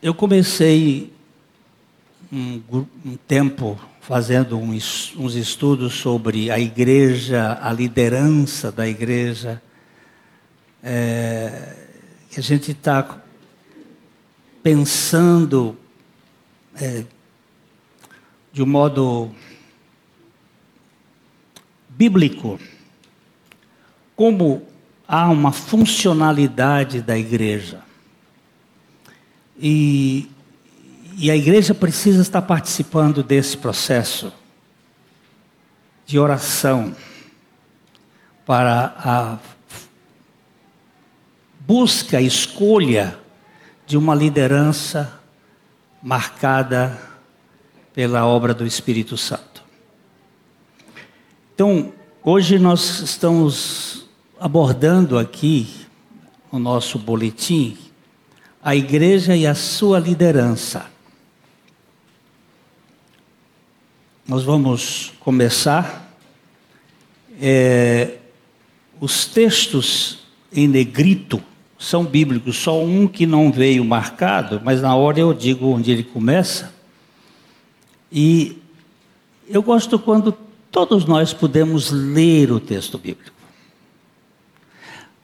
Eu comecei um, um tempo fazendo uns, estudos sobre a igreja, a liderança da igreja. É, a gente está pensando é, de um modo bíblico como há uma funcionalidade da igreja. E, e a igreja precisa estar participando desse processo de oração para a busca, escolha de uma liderança marcada pela obra do Espírito Santo. Então, hoje nós estamos abordando aqui o nosso boletim a igreja e a sua liderança. Nós vamos começar. É, os textos em negrito são bíblicos, só um que não veio marcado, mas na hora eu digo onde ele começa. E eu gosto quando todos nós podemos ler o texto bíblico.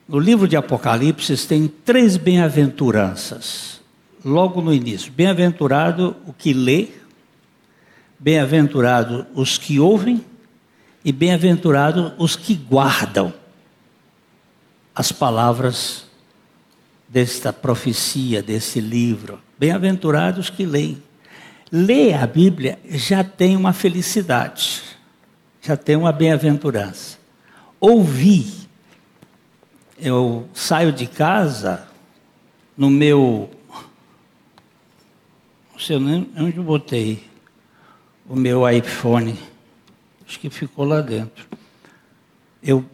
No livro de Apocalipse tem três bem-aventuranças, logo no início. Bem-aventurado o que lê, bem-aventurado os que ouvem e bem-aventurado os que guardam as palavras desta profecia, desse livro. Bem-aventurados que leem. Ler a Bíblia já tem uma felicidade, já tem uma bem-aventurança. Ouvir eu saio de casa no meu. Não sei nem onde eu botei o meu iPhone. Acho que ficou lá dentro. Eu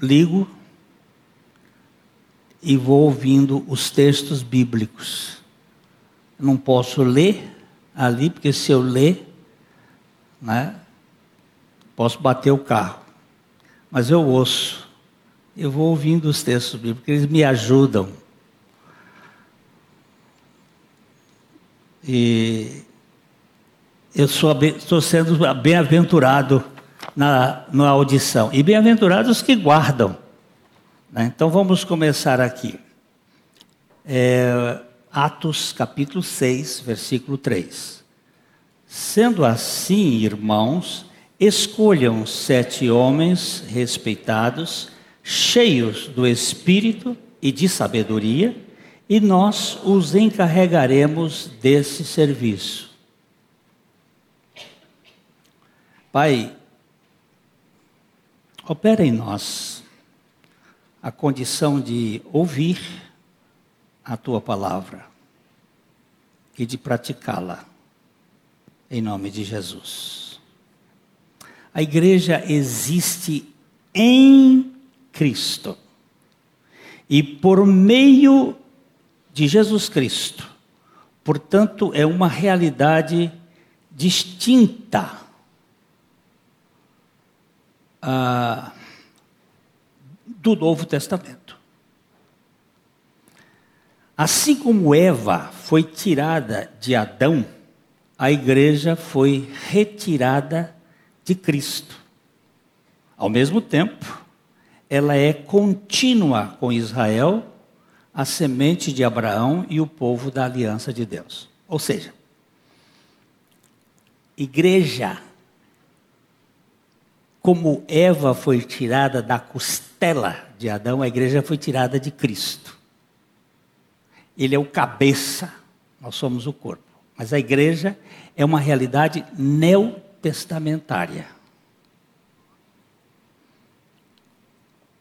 ligo e vou ouvindo os textos bíblicos. não posso ler ali, porque se eu ler, né, posso bater o carro. Mas eu ouço eu vou ouvindo os textos bíblicos, eles me ajudam. E eu sou, estou sendo bem-aventurado na, na audição. E bem-aventurados que guardam. Né? Então vamos começar aqui. É, Atos capítulo 6, versículo 3. Sendo assim, irmãos, escolham sete homens respeitados cheios do Espírito e de sabedoria, e nós os encarregaremos desse serviço. Pai, opera em nós a condição de ouvir a tua palavra e de praticá-la, em nome de Jesus. A igreja existe em Cristo. E por meio de Jesus Cristo. Portanto, é uma realidade distinta ah, do Novo Testamento. Assim como Eva foi tirada de Adão, a igreja foi retirada de Cristo. Ao mesmo tempo, ela é contínua com Israel, a semente de Abraão e o povo da aliança de Deus. Ou seja, igreja, como Eva foi tirada da costela de Adão, a igreja foi tirada de Cristo. Ele é o cabeça, nós somos o corpo. Mas a igreja é uma realidade neotestamentária.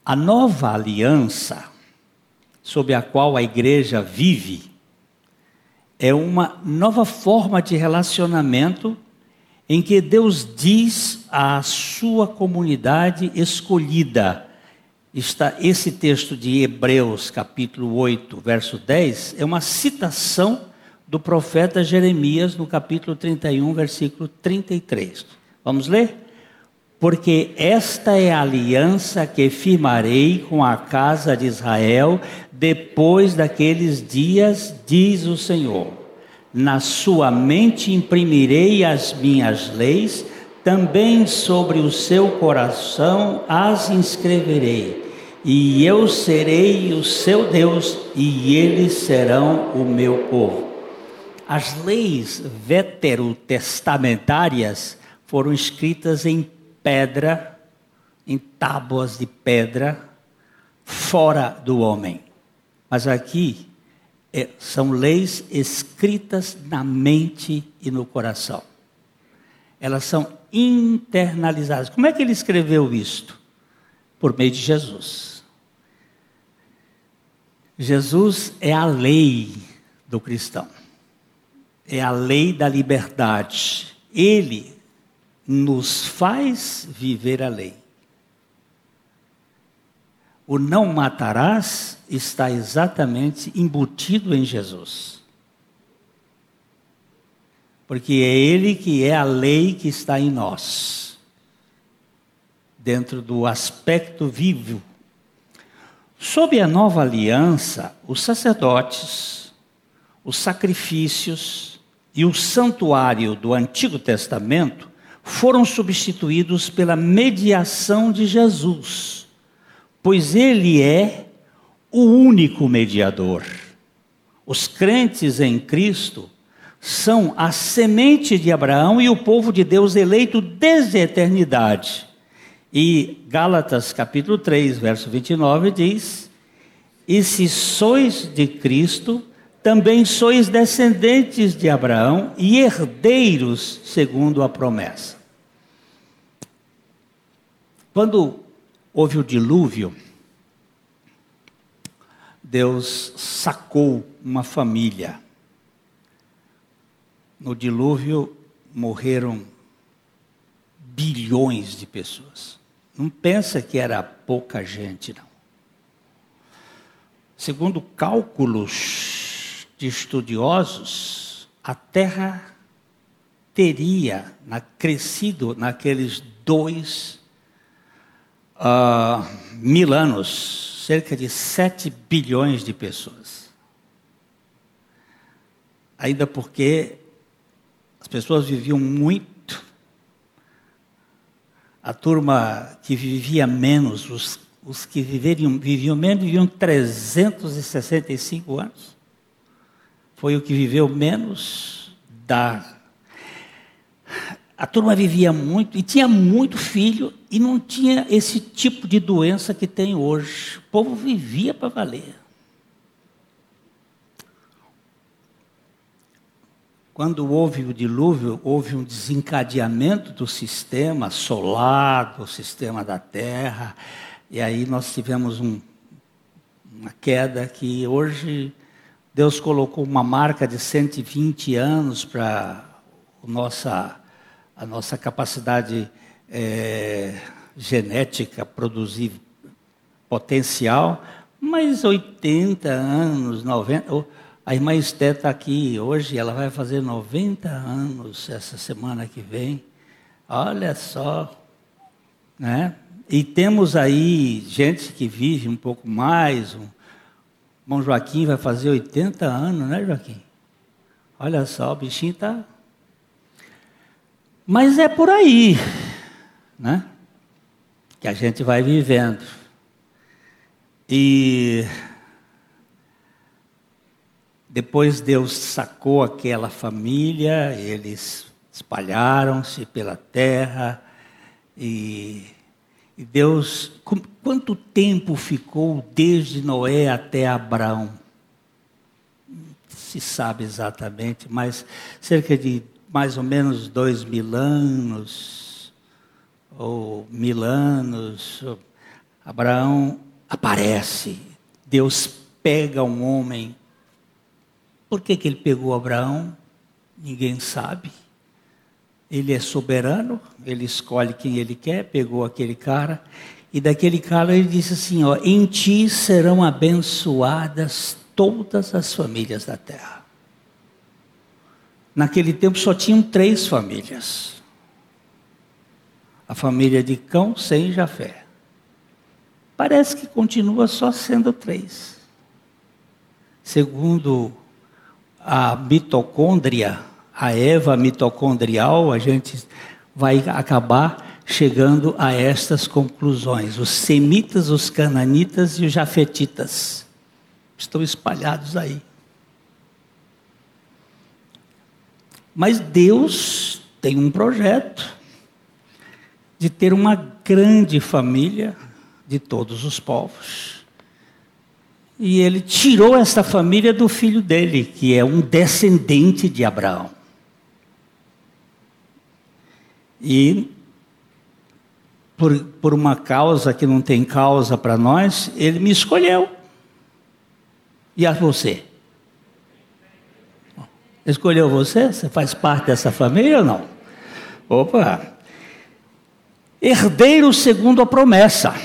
A nova aliança, sob a qual a igreja vive, é uma nova forma de relacionamento em que Deus diz à sua comunidade escolhida. Está esse texto de Hebreus, capítulo 8, verso 10, é uma citação do profeta Jeremias no capítulo 31, versículo 33. Vamos ler? Porque esta é a aliança que firmarei com a casa de Israel depois daqueles dias, diz o Senhor. na sua mente imprimirei as minhas leis, também sobre o seu coração as inscreverei. E eu serei o seu Deus, e eles serão o meu povo. As leis veterotestamentárias foram escritas em pedra, em tábuas de pedra, fora do homem. Mas aqui é, são leis escritas na mente e no coração. Elas são internalizadas. Como é que ele escreveu isto? Por meio de Jesus. Jesus é a lei do cristão. É a lei da liberdade. Ele nos faz viver a lei. O não matarás está exatamente embutido em Jesus. Porque é Ele que é a lei que está em nós, dentro do aspecto vivo. Sob a nova aliança, os sacerdotes, os sacrifícios e o santuário do Antigo Testamento foram substituídos pela mediação de Jesus, pois ele é o único mediador. Os crentes em Cristo são a semente de Abraão e o povo de Deus eleito desde a eternidade. E Gálatas capítulo 3, verso 29 diz: E se sois de Cristo, também sois descendentes de Abraão e herdeiros segundo a promessa. Quando houve o dilúvio, Deus sacou uma família. No dilúvio morreram bilhões de pessoas. Não pensa que era pouca gente, não. Segundo cálculos de estudiosos, a Terra teria crescido naqueles dois uh, mil anos cerca de 7 bilhões de pessoas. Ainda porque as pessoas viviam muito. A turma que vivia menos, os, os que viveriam, viviam menos, viviam 365 anos foi o que viveu menos da. A turma vivia muito e tinha muito filho e não tinha esse tipo de doença que tem hoje. O povo vivia para valer. Quando houve o dilúvio, houve um desencadeamento do sistema solar, do sistema da Terra, e aí nós tivemos um, uma queda que hoje Deus colocou uma marca de 120 anos para nossa, a nossa capacidade é, genética produzir potencial, mas 80 anos, 90. A irmã Esté está aqui hoje, ela vai fazer 90 anos essa semana que vem. Olha só, né? E temos aí gente que vive um pouco mais, um, Irmão Joaquim vai fazer 80 anos, né, Joaquim? Olha só, o bichinho está. Mas é por aí, né? Que a gente vai vivendo. E depois Deus sacou aquela família, eles espalharam-se pela terra e e Deus, quanto tempo ficou desde Noé até Abraão? Se sabe exatamente, mas cerca de mais ou menos dois mil anos, ou mil anos. Abraão aparece, Deus pega um homem. Por que, que ele pegou Abraão? Ninguém sabe. Ele é soberano, ele escolhe quem ele quer, pegou aquele cara, e daquele cara ele disse assim: ó, em ti serão abençoadas todas as famílias da terra. Naquele tempo só tinham três famílias: a família de Cão, Sem e Jafé. Parece que continua só sendo três. Segundo a mitocôndria, a Eva mitocondrial, a gente vai acabar chegando a estas conclusões. Os semitas, os cananitas e os jafetitas estão espalhados aí. Mas Deus tem um projeto de ter uma grande família de todos os povos. E ele tirou essa família do filho dele, que é um descendente de Abraão. E por, por uma causa que não tem causa para nós, ele me escolheu. E a você? Escolheu você? Você faz parte dessa família ou não? Opa! Herdeiro segundo a promessa.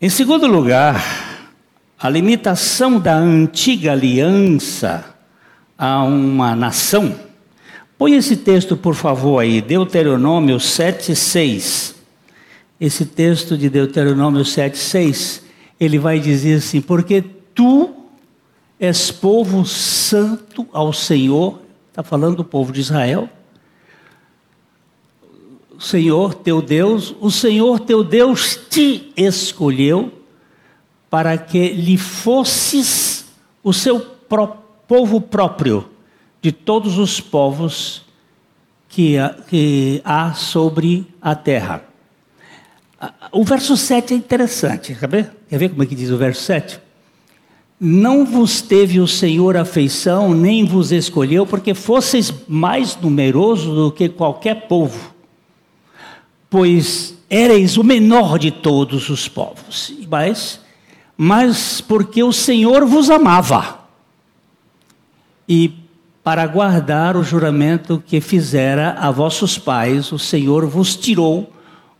Em segundo lugar, a limitação da antiga aliança a uma nação. Põe esse texto, por favor, aí, Deuteronômio 7,6. Esse texto de Deuteronômio 7,6, ele vai dizer assim: Porque tu és povo santo ao Senhor, está falando do povo de Israel. Senhor teu Deus, o Senhor teu Deus te escolheu para que lhe fosses o seu povo próprio de todos os povos que que há sobre a terra. O verso 7 é interessante, quer ver? Quer ver como é que diz o verso 7? Não vos teve o Senhor afeição, nem vos escolheu, porque fosseis mais numerosos do que qualquer povo, pois éreis o menor de todos os povos. Mas, mas porque o Senhor vos amava, e para guardar o juramento que fizera a vossos pais, o Senhor vos tirou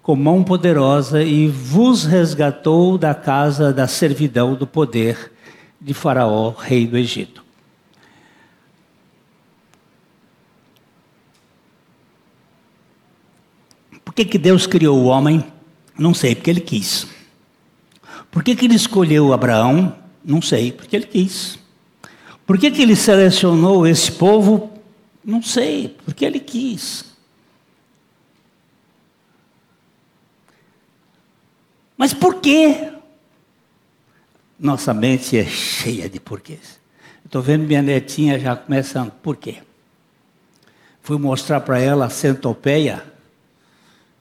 com mão poderosa e vos resgatou da casa da servidão do poder de Faraó, rei do Egito. Por que, que Deus criou o homem? Não sei, porque ele quis. Por que, que ele escolheu Abraão? Não sei, porque ele quis. Por que, que ele selecionou esse povo? Não sei, porque ele quis. Mas por quê? Nossa mente é cheia de porquês. Estou vendo minha netinha já começando. Por quê? Fui mostrar para ela a centopeia.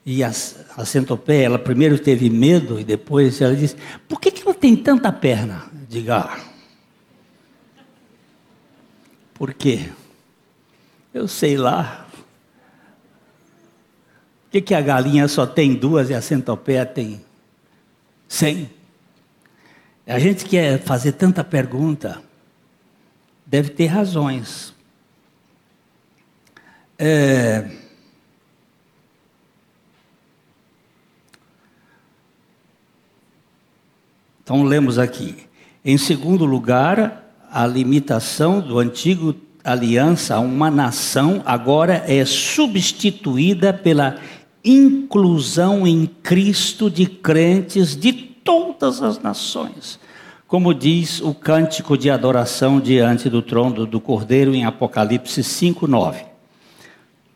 E a, a centopeia, ela primeiro teve medo e depois ela disse: Por que, que ela tem tanta perna? Diga. Ah, por quê? Eu sei lá. Por que, que a galinha só tem duas e a centopeia tem cem? A gente quer fazer tanta pergunta, deve ter razões. É... Então, lemos aqui. Em segundo lugar, a limitação do antigo aliança a uma nação agora é substituída pela inclusão em Cristo de crentes de todas as nações. Como diz o cântico de adoração diante do trono do Cordeiro em Apocalipse 5:9.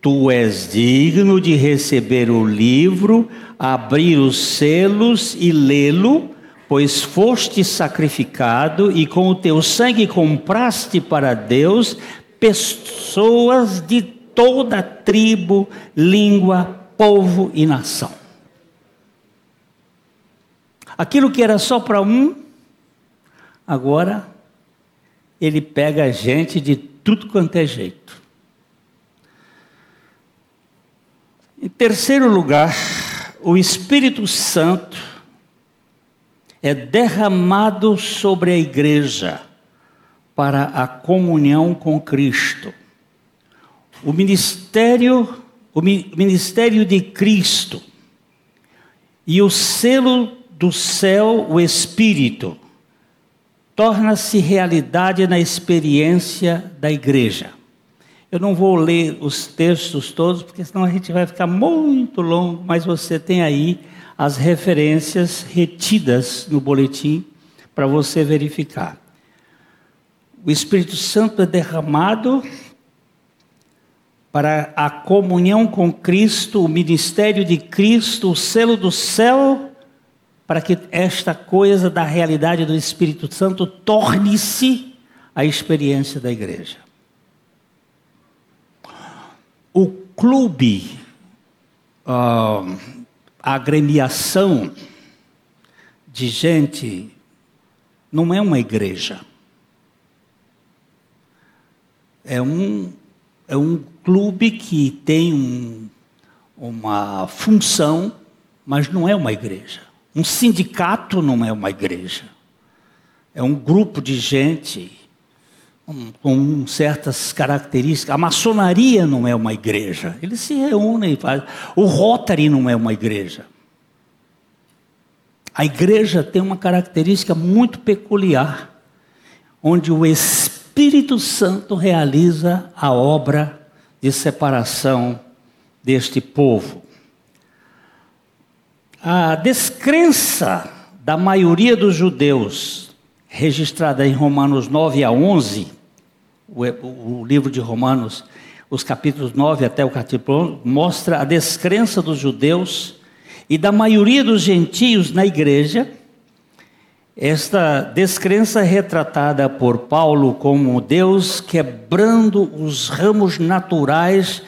Tu és digno de receber o livro, abrir os selos e lê-lo, pois foste sacrificado e com o teu sangue compraste para Deus pessoas de toda tribo, língua, povo e nação. Aquilo que era só para um, agora ele pega a gente de tudo quanto é jeito. Em terceiro lugar, o Espírito Santo é derramado sobre a igreja para a comunhão com Cristo. O ministério, o ministério de Cristo e o selo do céu o Espírito torna-se realidade na experiência da igreja. Eu não vou ler os textos todos, porque senão a gente vai ficar muito longo, mas você tem aí as referências retidas no boletim para você verificar. o Espírito Santo é derramado para a comunhão com Cristo, o ministério de Cristo, o selo do céu, para que esta coisa da realidade do Espírito Santo torne-se a experiência da igreja. O clube, a agremiação de gente, não é uma igreja. É um, é um clube que tem um, uma função, mas não é uma igreja. Um sindicato não é uma igreja. É um grupo de gente com certas características. A maçonaria não é uma igreja. Eles se reúnem. O Rotary não é uma igreja. A igreja tem uma característica muito peculiar, onde o Espírito Santo realiza a obra de separação deste povo. A descrença da maioria dos judeus, registrada em Romanos 9 a 11, o, o livro de Romanos, os capítulos 9 até o capítulo 11, mostra a descrença dos judeus e da maioria dos gentios na igreja. Esta descrença é retratada por Paulo como Deus quebrando os ramos naturais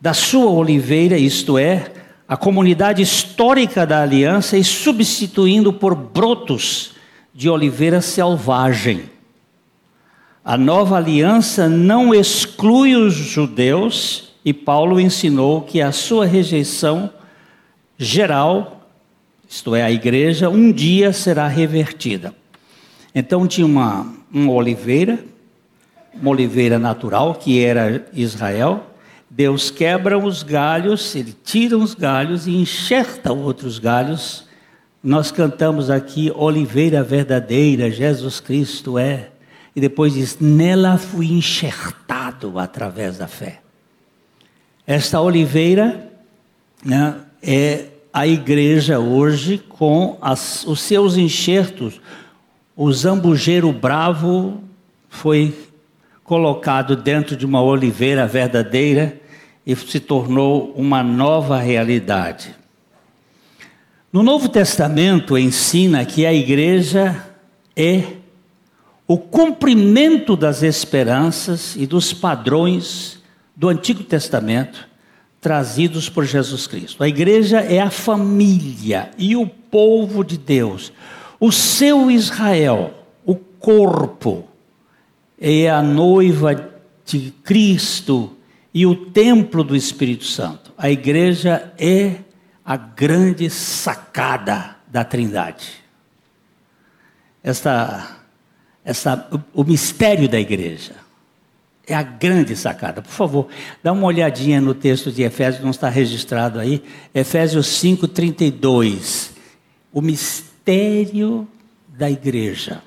da sua oliveira, isto é, a comunidade histórica da aliança, e substituindo por brotos de oliveira selvagem. A nova aliança não exclui os judeus, e Paulo ensinou que a sua rejeição geral isto é, a igreja, um dia será revertida. Então tinha uma, uma oliveira, uma oliveira natural, que era Israel. Deus quebra os galhos, ele tira os galhos e enxerta outros galhos. Nós cantamos aqui, oliveira verdadeira, Jesus Cristo é. E depois diz, nela fui enxertado através da fé. Esta oliveira né, é a igreja hoje com as, os seus enxertos. O zambujeiro bravo foi colocado dentro de uma oliveira verdadeira e se tornou uma nova realidade. No Novo Testamento ensina que a igreja é o cumprimento das esperanças e dos padrões do Antigo Testamento trazidos por Jesus Cristo. A igreja é a família e o povo de Deus. O seu Israel, o corpo, é a noiva de Cristo e o templo do Espírito Santo. A igreja é a grande sacada da Trindade. Esta, esta, o mistério da igreja. É a grande sacada. Por favor, dá uma olhadinha no texto de Efésios, não está registrado aí. Efésios 5,32. O mistério da igreja.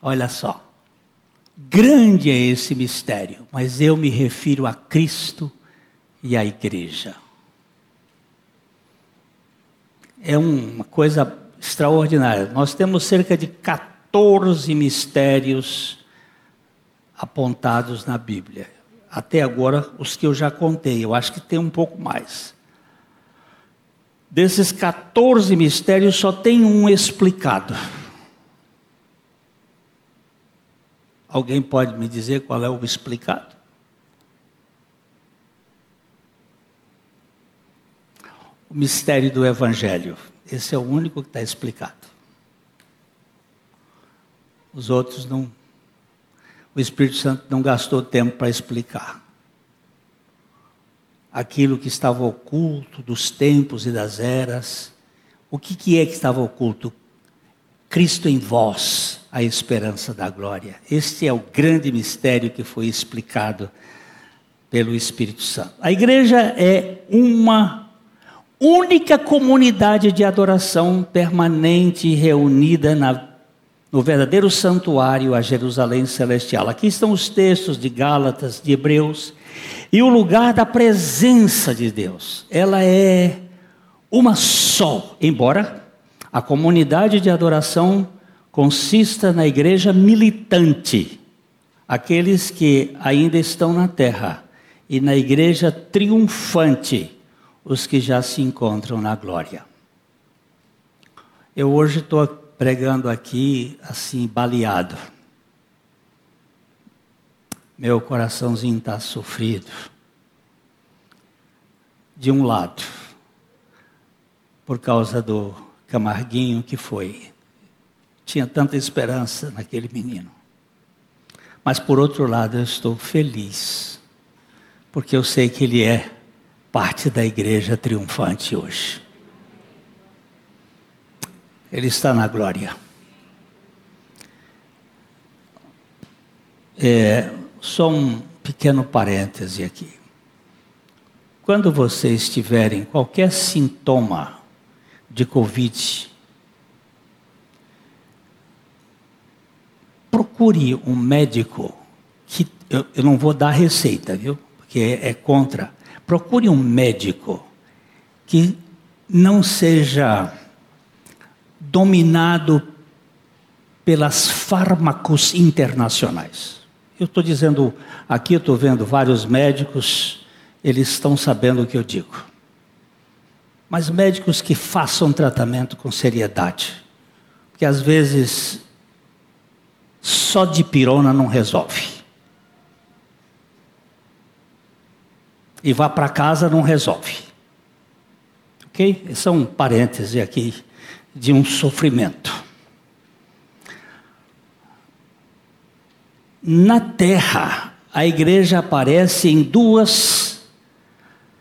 Olha só. Grande é esse mistério, mas eu me refiro a Cristo e à igreja. É uma coisa extraordinária. Nós temos cerca de 14 mistérios apontados na Bíblia. Até agora, os que eu já contei, eu acho que tem um pouco mais. Desses 14 mistérios, só tem um explicado. Alguém pode me dizer qual é o explicado? O mistério do Evangelho. Esse é o único que está explicado. Os outros não, o Espírito Santo não gastou tempo para explicar. Aquilo que estava oculto dos tempos e das eras. O que, que é que estava oculto? Cristo em vós, a esperança da glória. Este é o grande mistério que foi explicado pelo Espírito Santo. A igreja é uma única comunidade de adoração permanente reunida na no verdadeiro santuário a Jerusalém celestial. Aqui estão os textos de Gálatas, de Hebreus, e o lugar da presença de Deus. Ela é uma só, embora a comunidade de adoração consista na igreja militante. aqueles que ainda estão na terra, e na igreja triunfante, os que já se encontram na glória. Eu hoje estou pregando aqui assim, baleado. Meu coraçãozinho está sofrido. De um lado, por causa do Camarguinho que foi. Tinha tanta esperança naquele menino. Mas por outro lado, eu estou feliz, porque eu sei que ele é parte da igreja triunfante hoje. Ele está na glória. É, só um pequeno parêntese aqui. Quando vocês tiverem qualquer sintoma de Covid, procure um médico que eu, eu não vou dar receita, viu? Porque é, é contra. Procure um médico que não seja dominado pelas fármacos internacionais. Eu estou dizendo aqui, eu estou vendo vários médicos, eles estão sabendo o que eu digo. Mas médicos que façam tratamento com seriedade. Porque às vezes só de pirona não resolve. E vá para casa não resolve. Ok? Esse é um parêntese aqui de um sofrimento. Na terra, a igreja aparece em duas,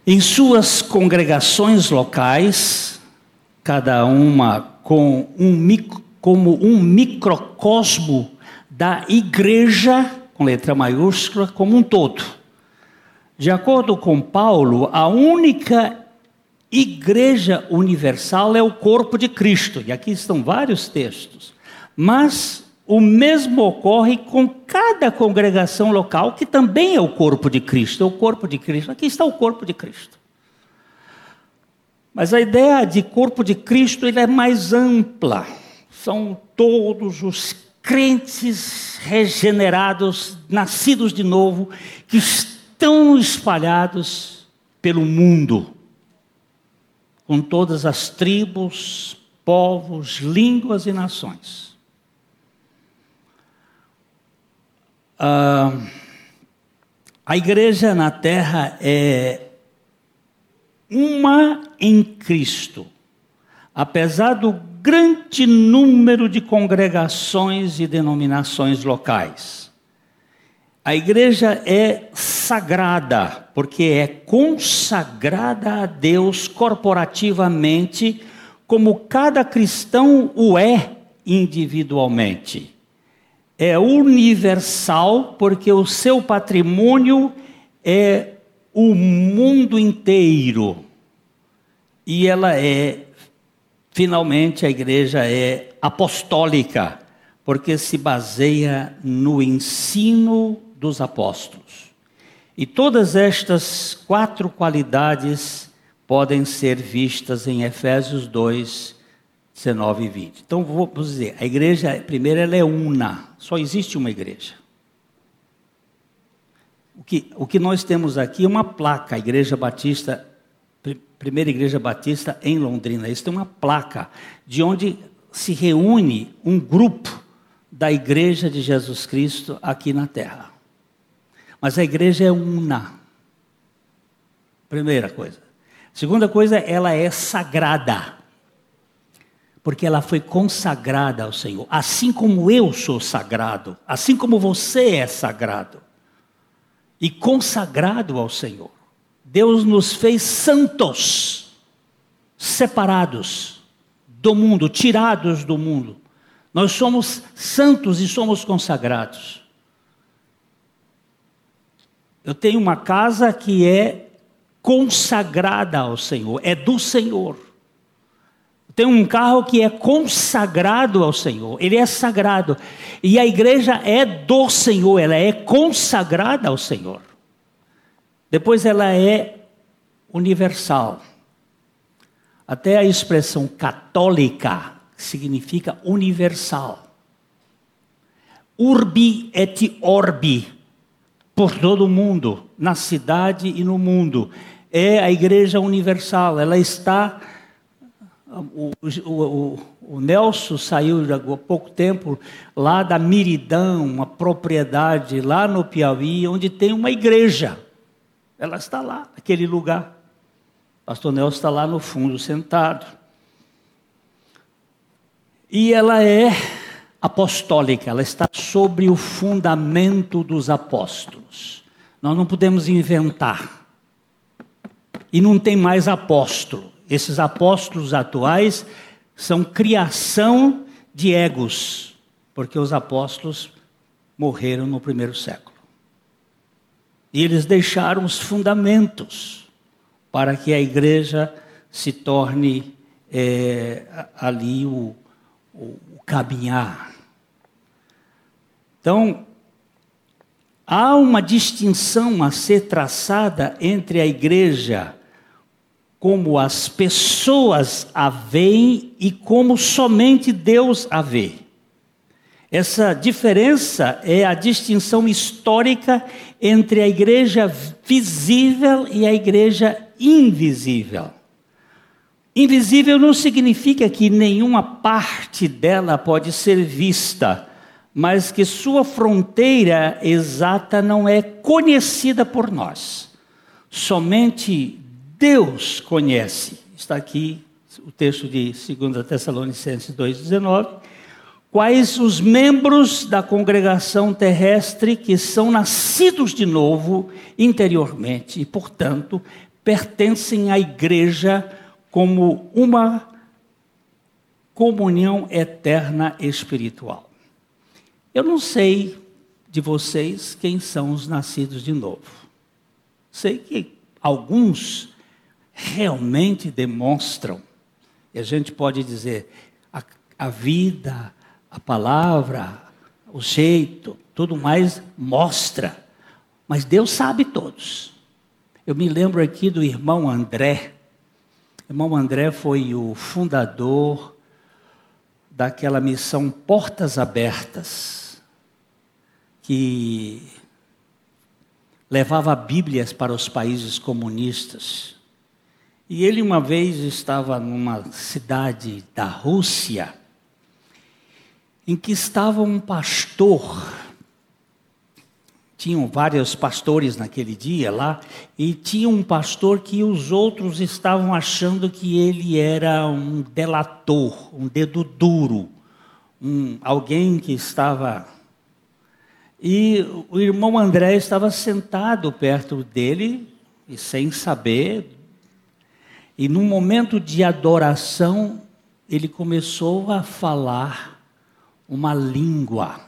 em suas congregações locais, cada uma com um, como um microcosmo da igreja, com letra maiúscula, como um todo. De acordo com Paulo, a única Igreja universal é o corpo de Cristo, e aqui estão vários textos. Mas o mesmo ocorre com cada congregação local, que também é o corpo de Cristo, é o corpo de Cristo. Aqui está o corpo de Cristo. Mas a ideia de corpo de Cristo ele é mais ampla. São todos os crentes regenerados, nascidos de novo, que estão espalhados pelo mundo com todas as tribos, povos, línguas e nações. Ah, a igreja na terra é uma em Cristo, apesar do grande número de congregações e denominações locais. A igreja é sagrada, porque é consagrada a Deus corporativamente, como cada cristão o é individualmente. É universal, porque o seu patrimônio é o mundo inteiro. E ela é, finalmente, a igreja é apostólica, porque se baseia no ensino dos apóstolos. E todas estas quatro qualidades podem ser vistas em Efésios 2, 19 e 20. Então, vou dizer, a igreja, primeiro, ela é una, só existe uma igreja. O que, o que nós temos aqui é uma placa, a Igreja Batista, primeira Igreja Batista em Londrina. Isso tem uma placa de onde se reúne um grupo da Igreja de Jesus Cristo aqui na terra. Mas a igreja é una. Primeira coisa. Segunda coisa, ela é sagrada. Porque ela foi consagrada ao Senhor. Assim como eu sou sagrado, assim como você é sagrado e consagrado ao Senhor. Deus nos fez santos, separados do mundo, tirados do mundo. Nós somos santos e somos consagrados. Eu tenho uma casa que é consagrada ao Senhor, é do Senhor. Tenho um carro que é consagrado ao Senhor, ele é sagrado. E a igreja é do Senhor, ela é consagrada ao Senhor. Depois ela é universal. Até a expressão católica significa universal. urbi et orbi, por todo o mundo, na cidade e no mundo. É a igreja universal, ela está. O, o, o Nelson saiu há pouco tempo lá da Miridão, uma propriedade lá no Piauí, onde tem uma igreja. Ela está lá, naquele lugar. O pastor Nelson está lá no fundo, sentado. E ela é apostólica, ela está sobre o fundamento dos apóstolos. Nós não podemos inventar. E não tem mais apóstolo. Esses apóstolos atuais são criação de egos, porque os apóstolos morreram no primeiro século. E eles deixaram os fundamentos para que a igreja se torne é, ali o, o, o caminhar. Então, há uma distinção a ser traçada entre a igreja como as pessoas a veem e como somente Deus a vê. Essa diferença é a distinção histórica entre a igreja visível e a igreja invisível. Invisível não significa que nenhuma parte dela pode ser vista, mas que sua fronteira exata não é conhecida por nós. Somente Deus conhece. Está aqui o texto de 2 Tessalonicenses 2,19. Quais os membros da congregação terrestre que são nascidos de novo interiormente e, portanto, pertencem à igreja como uma comunhão eterna espiritual. Eu não sei de vocês quem são os nascidos de novo. Sei que alguns realmente demonstram, e a gente pode dizer, a, a vida, a palavra, o jeito, tudo mais mostra, mas Deus sabe todos. Eu me lembro aqui do irmão André. O irmão André foi o fundador daquela missão Portas Abertas, que levava Bíblias para os países comunistas. E ele uma vez estava numa cidade da Rússia, em que estava um pastor. Tinham vários pastores naquele dia lá, e tinha um pastor que os outros estavam achando que ele era um delator, um dedo duro, um, alguém que estava. E o irmão André estava sentado perto dele, e sem saber, e num momento de adoração, ele começou a falar uma língua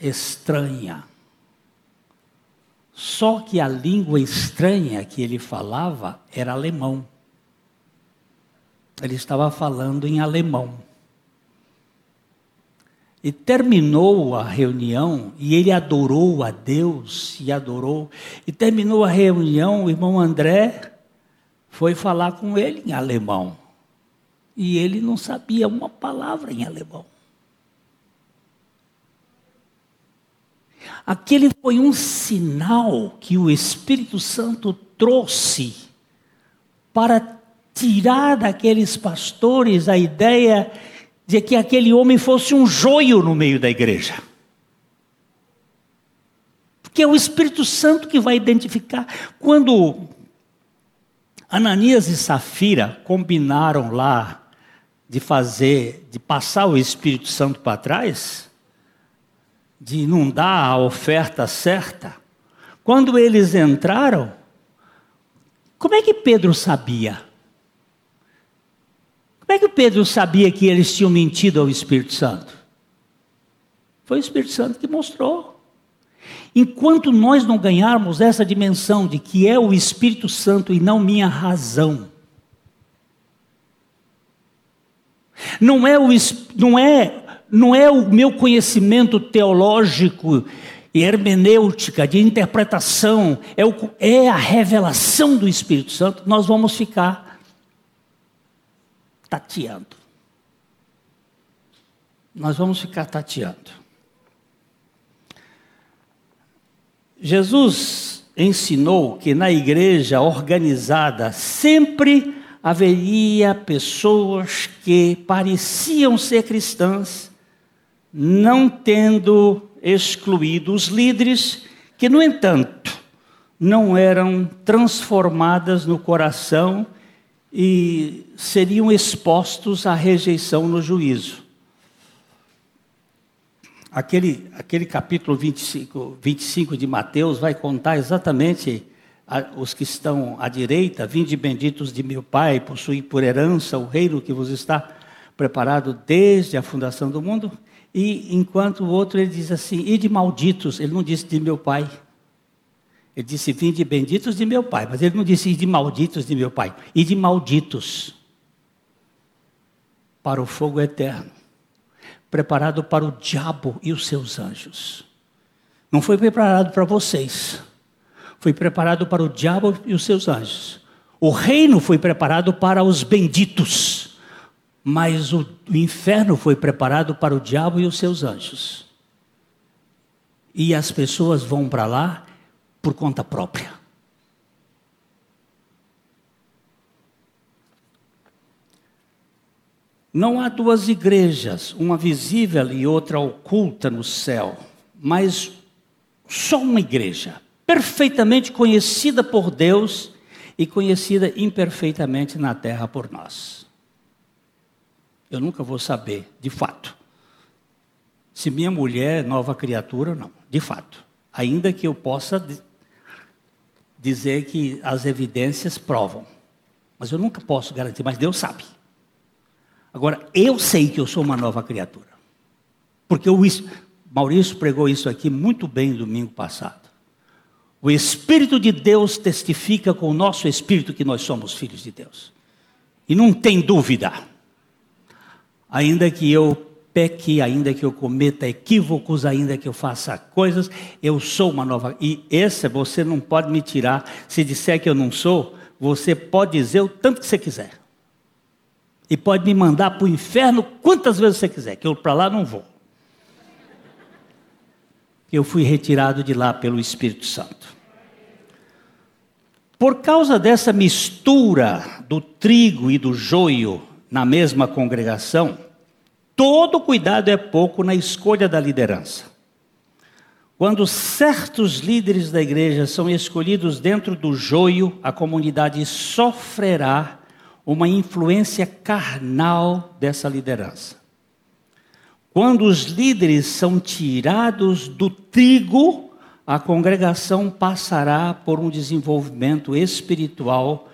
estranha. Só que a língua estranha que ele falava era alemão. Ele estava falando em alemão. E terminou a reunião e ele adorou a Deus e adorou. E terminou a reunião, o irmão André foi falar com ele em alemão. E ele não sabia uma palavra em alemão. Aquele foi um sinal que o Espírito Santo trouxe para tirar daqueles pastores a ideia de que aquele homem fosse um joio no meio da igreja. Porque é o Espírito Santo que vai identificar. Quando Ananias e Safira combinaram lá de fazer, de passar o Espírito Santo para trás, de não dar a oferta certa. Quando eles entraram, como é que Pedro sabia? Como é que Pedro sabia que eles tinham mentido ao Espírito Santo? Foi o Espírito Santo que mostrou. Enquanto nós não ganharmos essa dimensão de que é o Espírito Santo e não minha razão, não é o, não é, não é o meu conhecimento teológico e hermenêutica, de interpretação, é, o, é a revelação do Espírito Santo, nós vamos ficar tateando. Nós vamos ficar tateando. Jesus ensinou que na igreja organizada sempre haveria pessoas que pareciam ser cristãs, não tendo excluído os líderes, que, no entanto, não eram transformadas no coração e seriam expostos à rejeição no juízo. Aquele, aquele capítulo 25, 25 de Mateus vai contar exatamente a, os que estão à direita, vinde benditos de meu Pai, possuí por herança o reino que vos está preparado desde a fundação do mundo. E enquanto o outro ele diz assim, e de malditos, ele não disse de meu Pai. Ele disse, vinde benditos de meu Pai, mas ele não disse, e de malditos de meu Pai, e de malditos para o fogo eterno preparado para o diabo e os seus anjos. Não foi preparado para vocês, foi preparado para o diabo e os seus anjos. O reino foi preparado para os benditos, mas o, inferno foi preparado para o diabo e os seus anjos. E as pessoas vão para lá por conta própria. Não há duas igrejas, uma visível e outra oculta no céu, mas só uma igreja, perfeitamente conhecida por Deus e conhecida imperfeitamente na terra por nós. Eu nunca vou saber, de fato, se minha mulher é nova criatura ou não, de fato. Ainda que eu possa dizer que as evidências provam. Mas eu nunca posso garantir, mas Deus sabe. Agora, eu sei que eu sou uma nova criatura. Porque o Maurício pregou isso aqui muito bem domingo passado. O Espírito de Deus testifica com o nosso espírito que nós somos filhos de Deus. E não tem dúvida. Ainda que eu peque, ainda que eu cometa equívocos, ainda que eu faça coisas, eu sou uma nova. E essa você não pode me tirar. Se disser que eu não sou, você pode dizer o tanto que você quiser. E pode me mandar para o inferno quantas vezes você quiser, que eu para lá não vou. Eu fui retirado de lá pelo Espírito Santo. Por causa dessa mistura do trigo e do joio na mesma congregação, todo cuidado é pouco na escolha da liderança. Quando certos líderes da igreja são escolhidos dentro do joio, a comunidade sofrerá uma influência carnal dessa liderança. Quando os líderes são tirados do trigo, a congregação passará por um desenvolvimento espiritual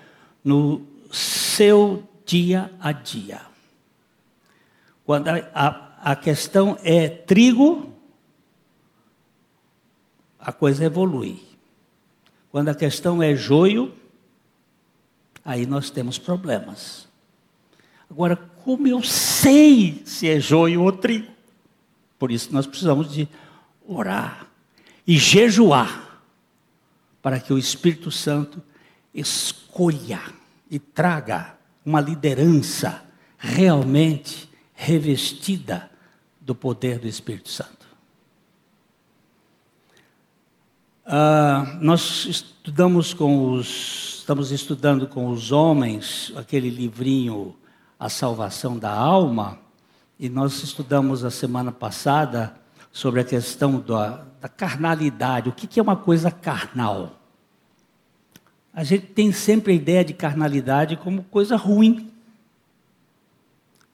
no seu dia a dia. Quando a, a, a questão é trigo, a coisa evolui. Quando a questão é joio, aí nós temos problemas. Agora, como eu sei se é joio ou trigo? Por isso nós precisamos de orar e jejuar para que o Espírito Santo escolha e traga uma liderança realmente revestida do poder do Espírito Santo. Uh, nós estudamos com os estamos estudando com os homens aquele livrinho A Salvação da Alma, e nós estudamos a semana passada sobre a questão da, da carnalidade. O que, que é uma coisa carnal? A gente tem sempre a ideia de carnalidade como coisa ruim.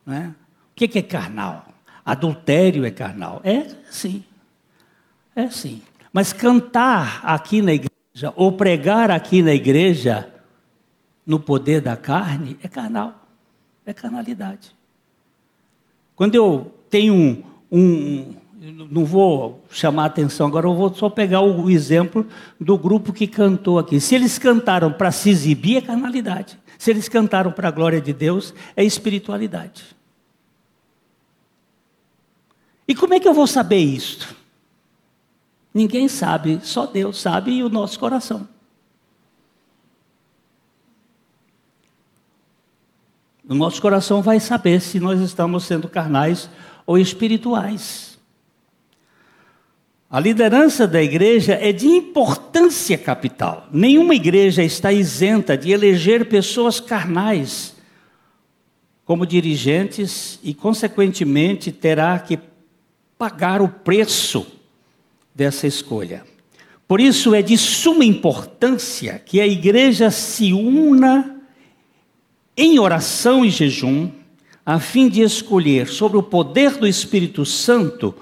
Né? O que, que é carnal? Adultério é carnal? É sim. É sim. Mas cantar aqui na igreja, ou pregar aqui na igreja no poder da carne é carnal, é carnalidade. Quando eu tenho um, um não vou chamar atenção agora, eu vou só pegar o exemplo do grupo que cantou aqui. Se eles cantaram para se exibir, é carnalidade. Se eles cantaram para a glória de Deus, é espiritualidade. E como é que eu vou saber isto? Ninguém sabe, só Deus sabe e o nosso coração. O nosso coração vai saber se nós estamos sendo carnais ou espirituais. A liderança da igreja é de importância capital. Nenhuma igreja está isenta de eleger pessoas carnais como dirigentes e, consequentemente, terá que pagar o preço dessa escolha. Por isso é de suma importância que a igreja se una em oração e jejum, a fim de escolher, sobre o poder do Espírito Santo,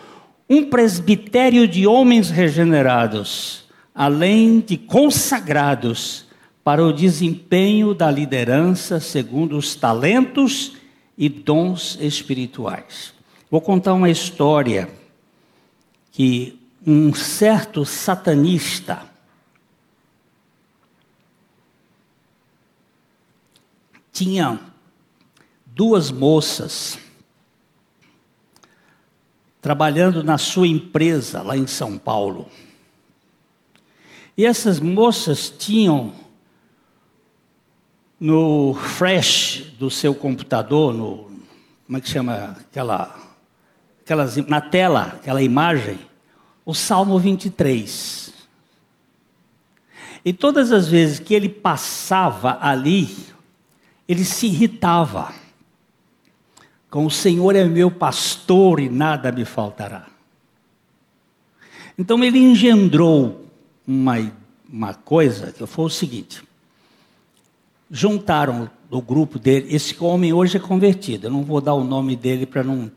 um presbitério de homens regenerados, além de consagrados para o desempenho da liderança segundo os talentos e dons espirituais. Vou contar uma história que um certo satanista tinha duas moças trabalhando na sua empresa lá em São Paulo. E essas moças tinham no flash do seu computador, no como é que chama aquela, aquelas na tela, aquela imagem, o Salmo 23. E todas as vezes que ele passava ali, ele se irritava com o Senhor é meu pastor e nada me faltará. Então ele engendrou uma, uma coisa que foi o seguinte: juntaram do grupo dele, esse homem hoje é convertido, eu não vou dar o nome dele para não.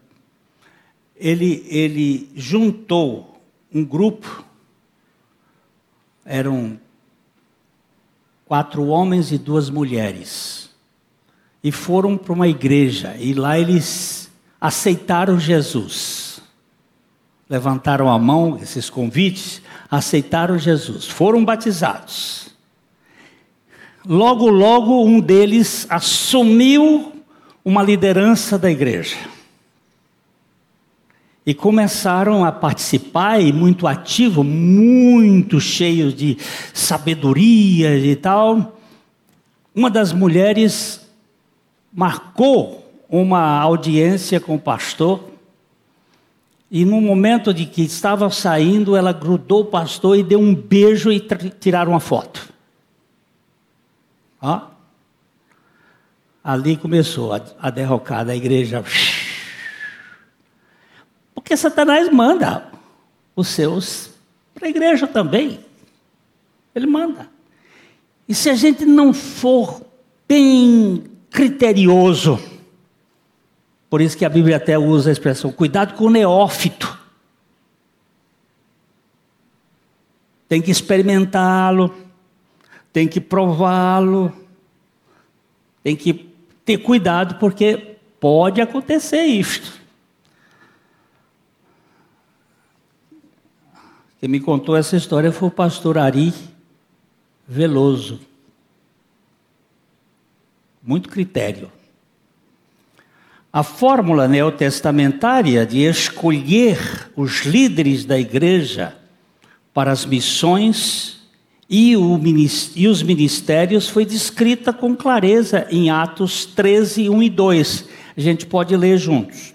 Ele, ele juntou um grupo, eram quatro homens e duas mulheres e foram para uma igreja e lá eles aceitaram Jesus. Levantaram a mão, esses convites, aceitaram Jesus, foram batizados. Logo, logo, um deles assumiu uma liderança da igreja. E começaram a participar, e muito ativo, muito cheios de sabedoria e tal. Uma das mulheres marcou uma audiência com o pastor. E no momento de que estava saindo, ela grudou o pastor e deu um beijo e tiraram uma foto. Ó. Ali começou a, a derrocada da igreja. Porque Satanás manda os seus para a igreja também. Ele manda. E se a gente não for bem criterioso. Por isso que a Bíblia até usa a expressão: cuidado com o neófito. Tem que experimentá-lo, tem que prová-lo, tem que ter cuidado, porque pode acontecer isto. Quem me contou essa história foi o pastor Ari Veloso muito critério. A fórmula neotestamentária de escolher os líderes da igreja para as missões e, os ministérios foi descrita com clareza em Atos 13, 1 e 2. A gente pode ler juntos.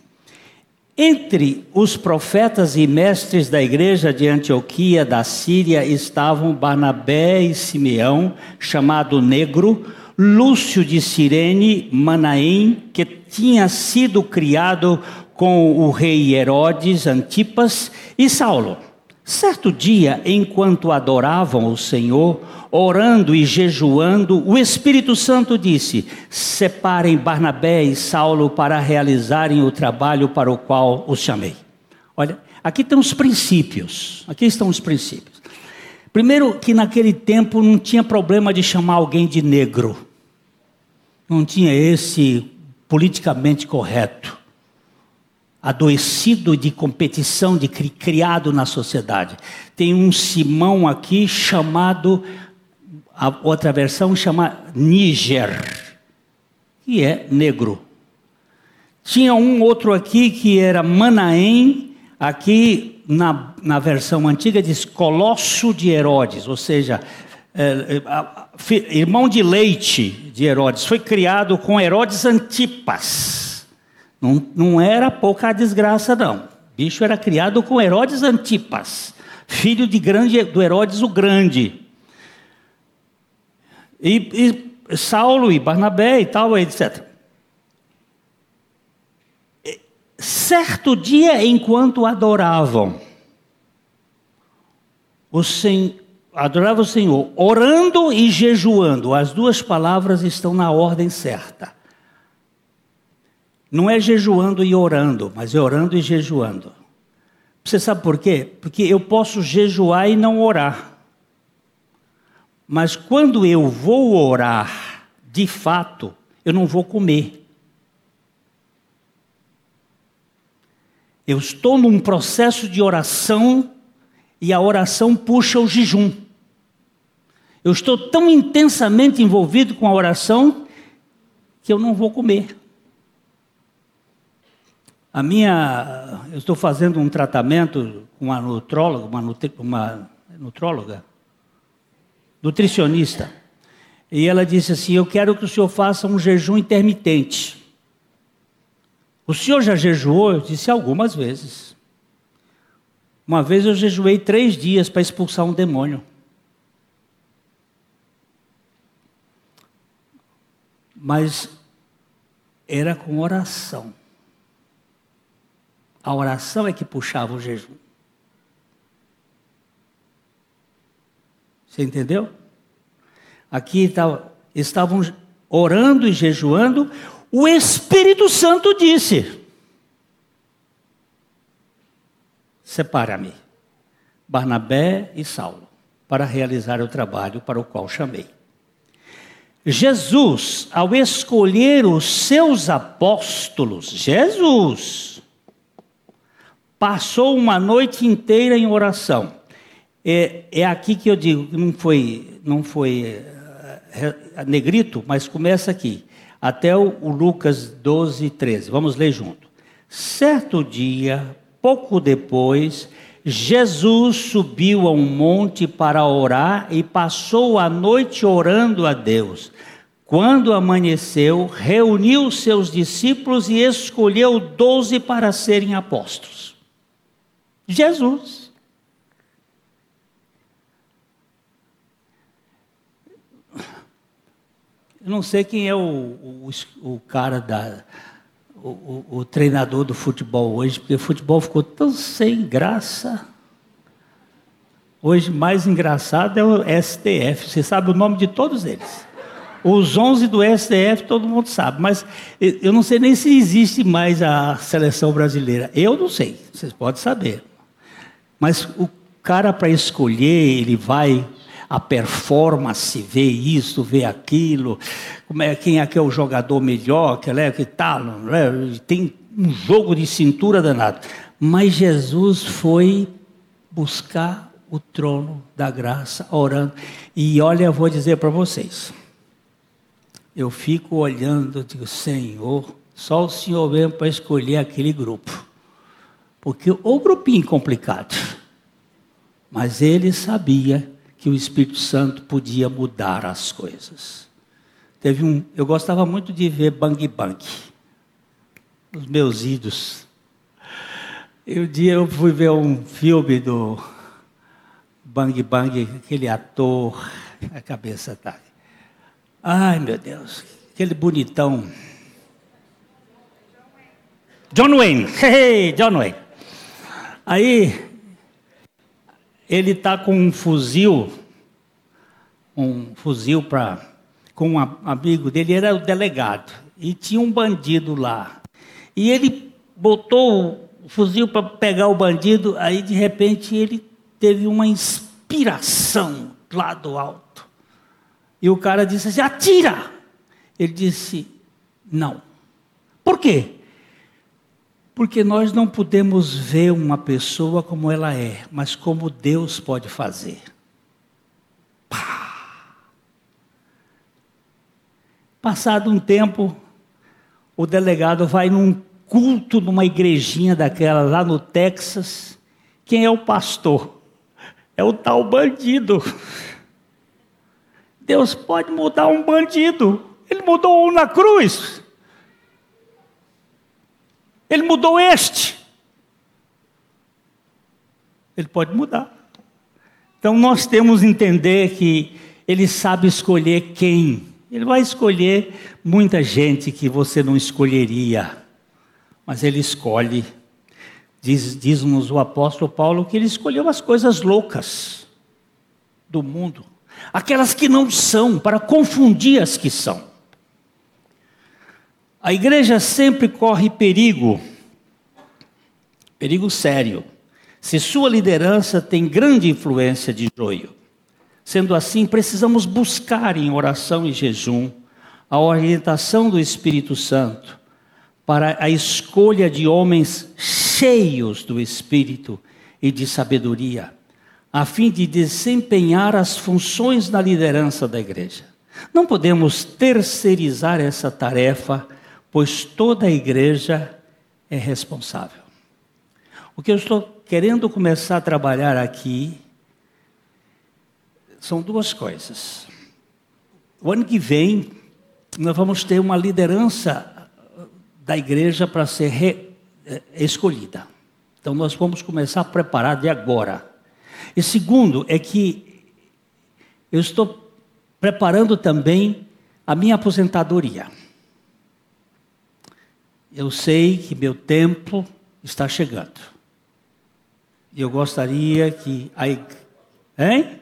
Entre os profetas e mestres da igreja de Antioquia da Síria estavam Barnabé e Simeão, chamado Negro, Lúcio de Cirene Manaém, que tinha sido criado com o rei Herodes Antipas, e Saulo. Certo dia, enquanto adoravam o Senhor, orando e jejuando, o Espírito Santo disse: Separem Barnabé e Saulo para realizarem o trabalho para o qual os chamei. Olha, aqui estão os princípios. Aqui estão os princípios. Primeiro, que naquele tempo não tinha problema de chamar alguém de negro não tinha esse politicamente correto, adoecido de competição, de criado na sociedade. Tem um Simão aqui chamado, a outra versão chama Níger, que é negro. Tinha um outro aqui que era Manaém, aqui na, na versão antiga diz Colosso de Herodes, ou seja, é, é, irmão de leite de Herodes, foi criado com Herodes Antipas. Não, não era pouca desgraça, não. O bicho era criado com Herodes Antipas. filho de grande, do Herodes o Grande. E, e Saulo e Barnabé e tal, etc. Certo dia, enquanto adoravam, o Senhor, adorava o Senhor, orando e jejuando, as duas palavras estão na ordem certa. Não é jejuando e orando, mas é orando e jejuando. Você sabe por quê? Porque eu posso jejuar e não orar. Mas quando eu vou orar, de fato, eu não vou comer. Eu estou num processo de oração e a oração puxa o jejum. Eu estou tão intensamente envolvido com a oração que eu não vou comer. A minha, eu estou fazendo um tratamento com uma nutróloga, uma, nutri, uma nutróloga, nutricionista, e ela disse assim: Eu quero que o senhor faça um jejum intermitente. O senhor já jejuou? Eu disse algumas vezes. Uma vez eu jejuei três dias para expulsar um demônio. Mas era com oração. A oração é que puxava o jejum. Você entendeu? Aqui estavam orando e jejuando, o Espírito Santo disse: Separa-me, Barnabé e Saulo, para realizar o trabalho para o qual chamei. Jesus, ao escolher os seus apóstolos, Jesus, passou uma noite inteira em oração. É, é aqui que eu digo, não foi, não foi é, negrito, mas começa aqui, até o, o Lucas 12, 13. Vamos ler junto. Certo dia, pouco depois, Jesus subiu a um monte para orar e passou a noite orando a Deus. Quando amanheceu, reuniu seus discípulos e escolheu doze para serem apóstolos. Jesus. Eu não sei quem é o, o, o cara da. O, o, treinador do futebol hoje, porque o futebol ficou tão sem graça. Hoje, mais engraçado é o STF. Você sabe o nome de todos eles. Os 11 do STF todo mundo sabe, mas eu não sei nem se existe mais a seleção brasileira. Eu não sei, vocês podem saber. Mas o cara, para escolher, ele vai a performance, vê isso, vê aquilo, como é, quem é que é o jogador melhor, que é que tal, é? tem um jogo de cintura danado. Mas Jesus foi buscar o trono da graça, orando. E olha, eu vou dizer para vocês. Eu fico olhando, digo, Senhor, só o Senhor mesmo para escolher aquele grupo. Porque o grupinho complicado. Mas ele sabia que o Espírito Santo podia mudar as coisas. Teve um, eu gostava muito de ver Bang Bang. Os meus ídolos. E um dia eu fui ver um filme do Bang Bang, aquele ator, a cabeça tá. Ai, meu Deus, aquele bonitão. John Wayne, hey, John Wayne. Aí ele está com um fuzil, um fuzil para com um amigo dele, era o delegado, e tinha um bandido lá. E ele botou o fuzil para pegar o bandido, aí de repente ele teve uma inspiração lá do alto. E o cara disse assim: atira! Ele disse: não. Por quê? Porque nós não podemos ver uma pessoa como ela é, mas como Deus pode fazer. Pá. Passado um tempo, o delegado vai num culto numa igrejinha daquela lá no Texas. Quem é o pastor? É o tal bandido. Deus pode mudar um bandido. Ele mudou um na cruz. Ele mudou este. Ele pode mudar. Então nós temos que entender que Ele sabe escolher quem. Ele vai escolher muita gente que você não escolheria, mas Ele escolhe. Diz-nos diz o apóstolo Paulo que ele escolheu as coisas loucas do mundo, aquelas que não são, para confundir as que são. A igreja sempre corre perigo, perigo sério, se sua liderança tem grande influência de joio. Sendo assim, precisamos buscar em oração e jejum a orientação do Espírito Santo para a escolha de homens cheios do Espírito e de sabedoria, a fim de desempenhar as funções na liderança da igreja. Não podemos terceirizar essa tarefa, pois toda a igreja é responsável. O que eu estou querendo começar a trabalhar aqui são duas coisas. O ano que vem, nós vamos ter uma liderança da igreja para ser re, eh, escolhida. Então, nós vamos começar a preparar de agora. E segundo, é que eu estou preparando também a minha aposentadoria. Eu sei que meu tempo está chegando. E eu gostaria que. Aí, hein?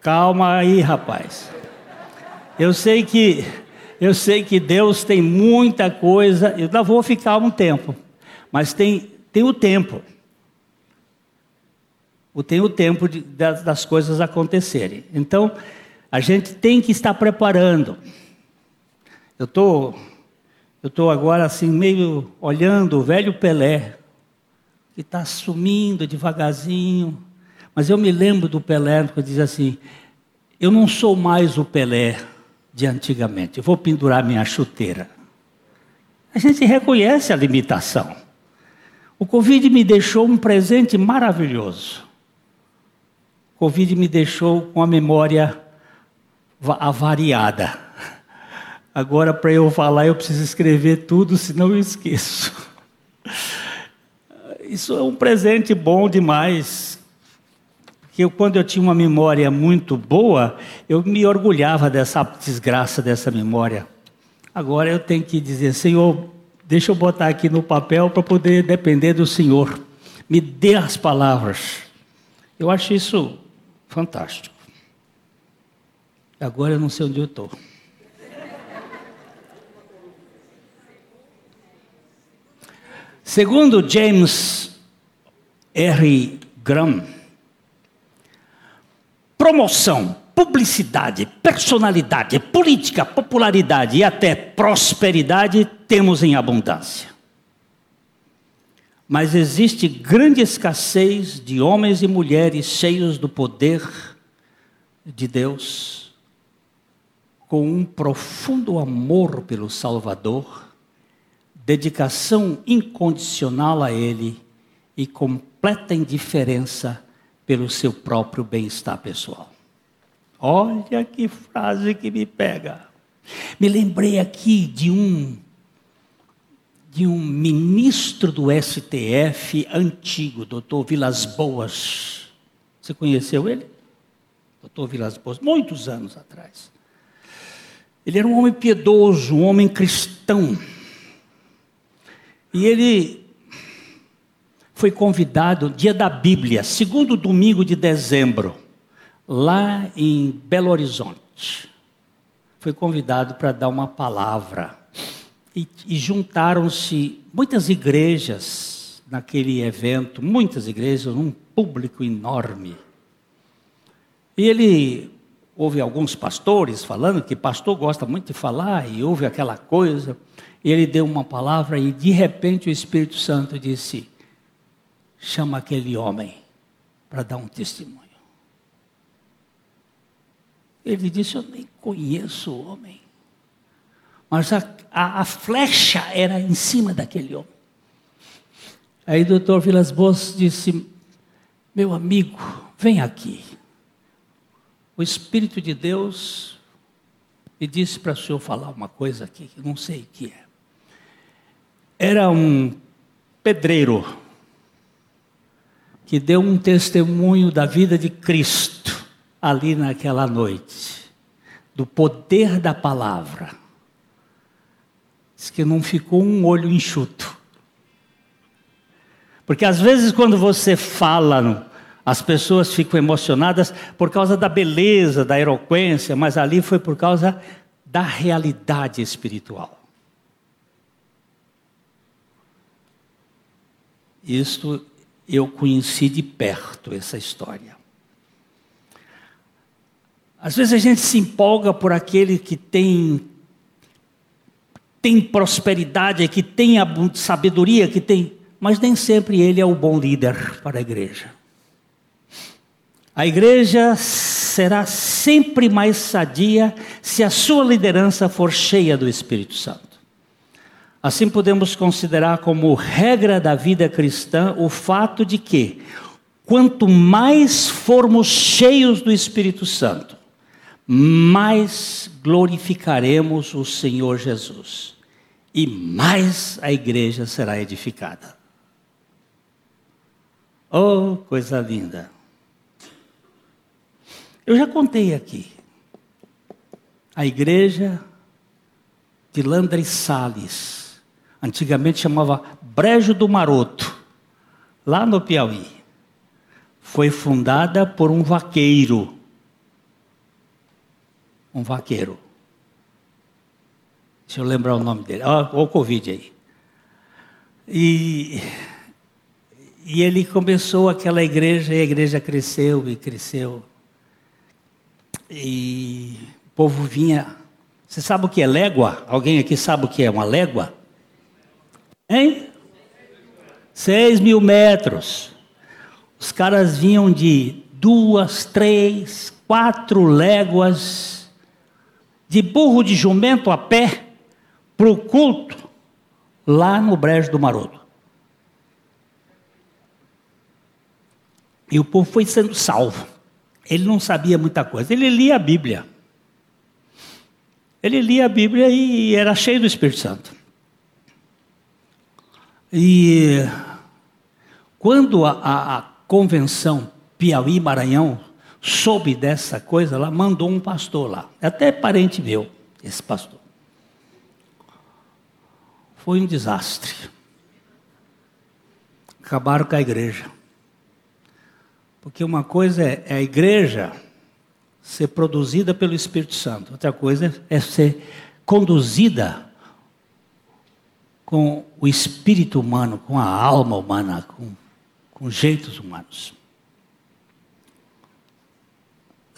Calma aí, rapaz. Eu sei que eu sei que Deus tem muita coisa. Eu ainda vou ficar um tempo, mas tem tem o tempo. Tem o tempo de, das, das coisas acontecerem. Então a gente tem que estar preparando. Eu tô eu tô agora assim meio olhando o velho Pelé que está sumindo devagarzinho. Mas eu me lembro do Pelé que diz assim: Eu não sou mais o Pelé de antigamente, eu vou pendurar minha chuteira. A gente reconhece a limitação. O Covid me deixou um presente maravilhoso. O Covid me deixou com a memória avariada. Agora, para eu falar, eu preciso escrever tudo, senão eu esqueço. Isso é um presente bom demais. Que eu, quando eu tinha uma memória muito boa, eu me orgulhava dessa desgraça dessa memória. Agora eu tenho que dizer, Senhor, deixa eu botar aqui no papel para poder depender do Senhor. Me dê as palavras. Eu acho isso fantástico. Agora eu não sei onde eu estou. Segundo James R. Graham, promoção, publicidade, personalidade, política, popularidade e até prosperidade temos em abundância. Mas existe grande escassez de homens e mulheres cheios do poder de Deus, com um profundo amor pelo Salvador dedicação incondicional a Ele e completa indiferença pelo seu próprio bem-estar pessoal. Olha que frase que me pega. Me lembrei aqui de um de um ministro do STF antigo, doutor Vilas Boas. Você conheceu ele? Doutor Vilas Boas, muitos anos atrás. Ele era um homem piedoso, um homem cristão e ele foi convidado, dia da Bíblia, segundo domingo de dezembro, lá em Belo Horizonte. Foi convidado para dar uma palavra. E, e juntaram-se muitas igrejas naquele evento, muitas igrejas, um público enorme. E ele houve alguns pastores falando que pastor gosta muito de falar e houve aquela coisa. Ele deu uma palavra e de repente o Espírito Santo disse: chama aquele homem para dar um testemunho. Ele disse: Eu nem conheço o homem. Mas a, a, a flecha era em cima daquele homem. Aí o doutor Vilas Boas disse: Meu amigo, vem aqui. O Espírito de Deus me disse para o senhor falar uma coisa aqui que não sei o que é era um pedreiro. que deu um testemunho da vida de Cristo ali naquela noite, do poder da palavra. Diz que não ficou um olho enxuto. Porque às vezes quando você fala, as pessoas ficam emocionadas por causa da beleza, da eloquência, mas ali foi por causa da realidade espiritual. Isto eu conheci de perto essa história. Às vezes a gente se empolga por aquele que tem tem prosperidade, que tem sabedoria, que tem, mas nem sempre ele é o bom líder para a igreja. A igreja será sempre mais sadia se a sua liderança for cheia do Espírito Santo. Assim podemos considerar como regra da vida cristã o fato de que, quanto mais formos cheios do Espírito Santo, mais glorificaremos o Senhor Jesus e mais a igreja será edificada. Oh, coisa linda! Eu já contei aqui. A igreja de Landre Salles antigamente chamava Brejo do Maroto, lá no Piauí. Foi fundada por um vaqueiro. Um vaqueiro. Deixa eu lembrar o nome dele. Olha o Covid aí. E, e ele começou aquela igreja, e a igreja cresceu e cresceu. E o povo vinha. Você sabe o que é légua? Alguém aqui sabe o que é uma légua? Hein? Seis mil metros. Os caras vinham de duas, três, quatro léguas de burro de jumento a pé para o culto lá no Brejo do Maroto. E o povo foi sendo salvo. Ele não sabia muita coisa. Ele lia a Bíblia. Ele lia a Bíblia e era cheio do Espírito Santo. E quando a, a, a convenção Piauí-Maranhão soube dessa coisa, ela mandou um pastor lá. É até parente meu, esse pastor. Foi um desastre. Acabaram com a igreja. Porque uma coisa é, é a igreja ser produzida pelo Espírito Santo, outra coisa é ser conduzida com o espírito humano, com a alma humana, com, com jeitos humanos.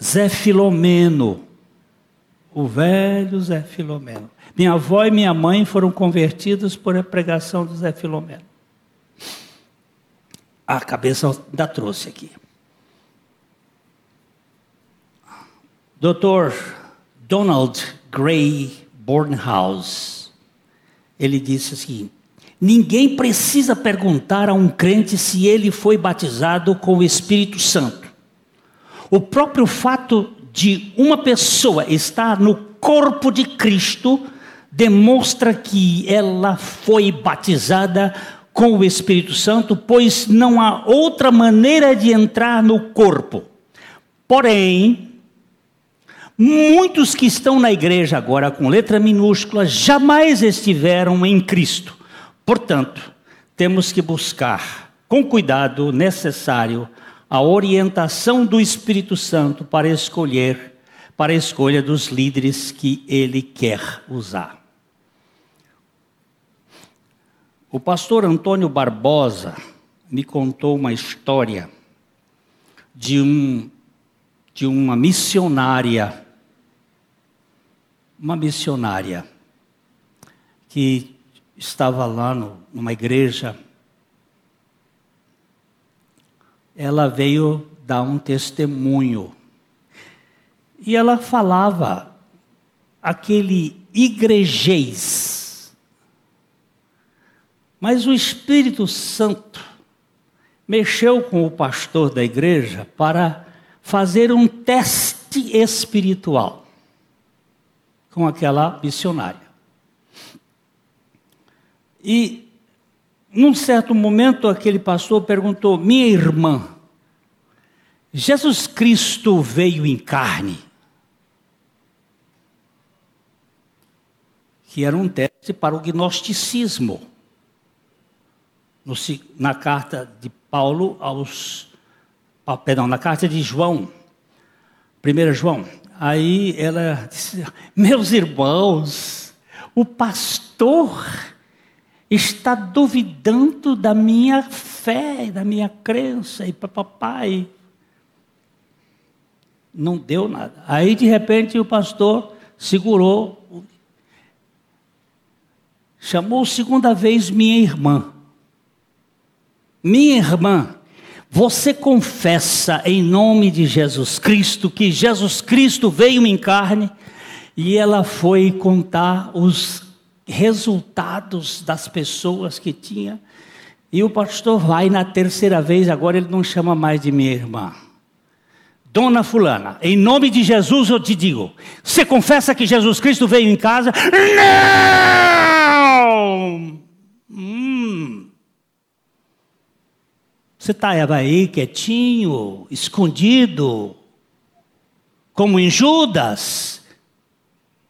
Zé Filomeno, o velho Zé Filomeno. Minha avó e minha mãe foram convertidos por a pregação do Zé Filomeno. A cabeça ainda trouxe aqui. Dr. Donald Gray Bornhouse ele disse assim: Ninguém precisa perguntar a um crente se ele foi batizado com o Espírito Santo. O próprio fato de uma pessoa estar no corpo de Cristo demonstra que ela foi batizada com o Espírito Santo, pois não há outra maneira de entrar no corpo. Porém, Muitos que estão na igreja agora com letra minúscula jamais estiveram em Cristo. Portanto, temos que buscar com cuidado necessário a orientação do Espírito Santo para escolher, para a escolha dos líderes que ele quer usar. O pastor Antônio Barbosa me contou uma história de um de uma missionária uma missionária que estava lá no, numa igreja. Ela veio dar um testemunho. E ela falava aquele igrejês. Mas o Espírito Santo mexeu com o pastor da igreja para fazer um teste espiritual com aquela missionária. E num certo momento, aquele pastor perguntou: Minha irmã, Jesus Cristo veio em carne. Que era um teste para o gnosticismo. No, na carta de Paulo aos. Perdão, na carta de João, 1 João. Aí ela disse: Meus irmãos, o pastor está duvidando da minha fé, da minha crença, e papai. Não deu nada. Aí, de repente, o pastor segurou, chamou segunda vez minha irmã. Minha irmã, você confessa em nome de Jesus Cristo que Jesus Cristo veio em carne e ela foi contar os resultados das pessoas que tinha. E o pastor vai na terceira vez, agora ele não chama mais de minha irmã. Dona Fulana, em nome de Jesus eu te digo: você confessa que Jesus Cristo veio em casa? Não! Você está aí quietinho, escondido, como em Judas,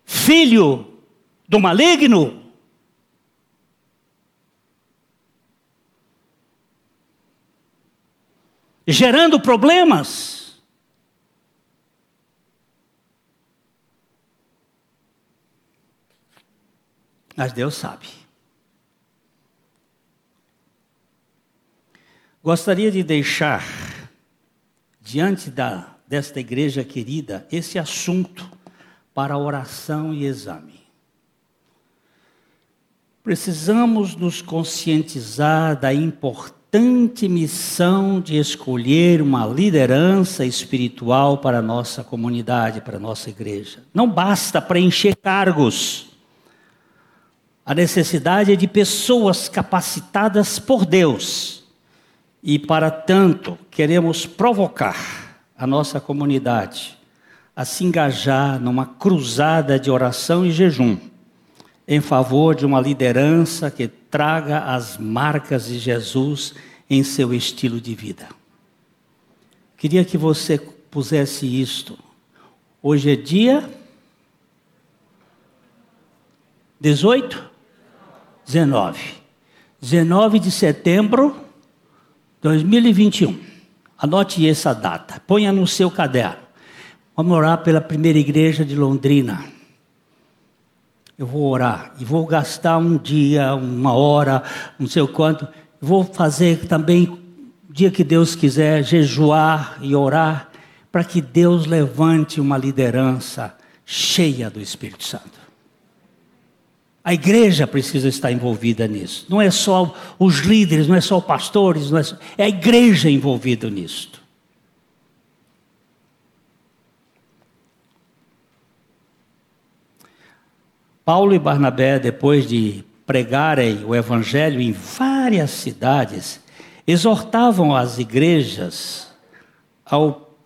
filho do maligno? Gerando problemas. Mas Deus sabe. Gostaria de deixar diante da, desta igreja querida esse assunto para oração e exame. Precisamos nos conscientizar da importante missão de escolher uma liderança espiritual para a nossa comunidade, para a nossa igreja. Não basta preencher cargos. A necessidade é de pessoas capacitadas por Deus. E para tanto, queremos provocar a nossa comunidade a se engajar numa cruzada de oração e jejum em favor de uma liderança que traga as marcas de Jesus em seu estilo de vida. Queria que você pusesse isto. Hoje é dia 18? 19. 19 de setembro 2021. Anote essa data. Ponha no seu caderno. Vamos orar pela primeira igreja de Londrina eu vou orar e vou gastar um dia, uma hora, não sei o quanto. Vou fazer também, dia que Deus quiser, jejuar e orar para que Deus levante uma liderança cheia do Espírito Santo. A igreja precisa estar envolvida nisso. Não é só os líderes, não é só os pastores, não é, só, é a igreja envolvida nisso. Paulo e Barnabé, depois de pregarem o evangelho em várias cidades, exortavam as igrejas ao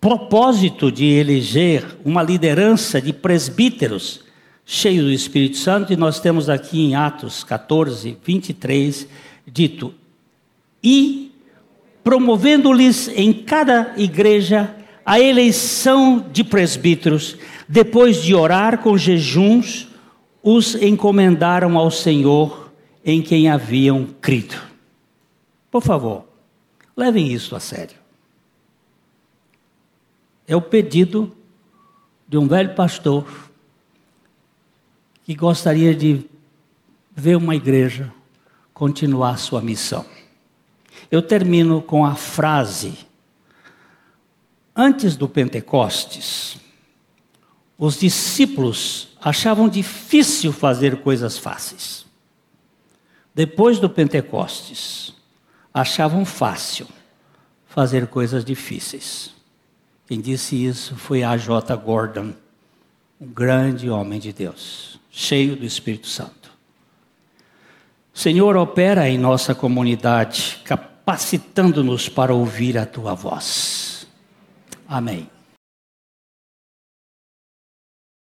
propósito de eleger uma liderança de presbíteros cheios do Espírito Santo, e nós temos aqui em Atos 14, 23, dito: e promovendo-lhes em cada igreja a eleição de presbíteros, depois de orar com jejuns, os encomendaram ao Senhor em quem haviam crido. Por favor, levem isso a sério. É o pedido de um velho pastor que gostaria de ver uma igreja continuar sua missão. Eu termino com a frase: Antes do Pentecostes, os discípulos achavam difícil fazer coisas fáceis. Depois do Pentecostes, achavam fácil fazer coisas difíceis. Quem disse isso foi a J. Gordon, um grande homem de Deus, cheio do Espírito Santo. Senhor, opera em nossa comunidade, capacitando-nos para ouvir a tua voz. Amém.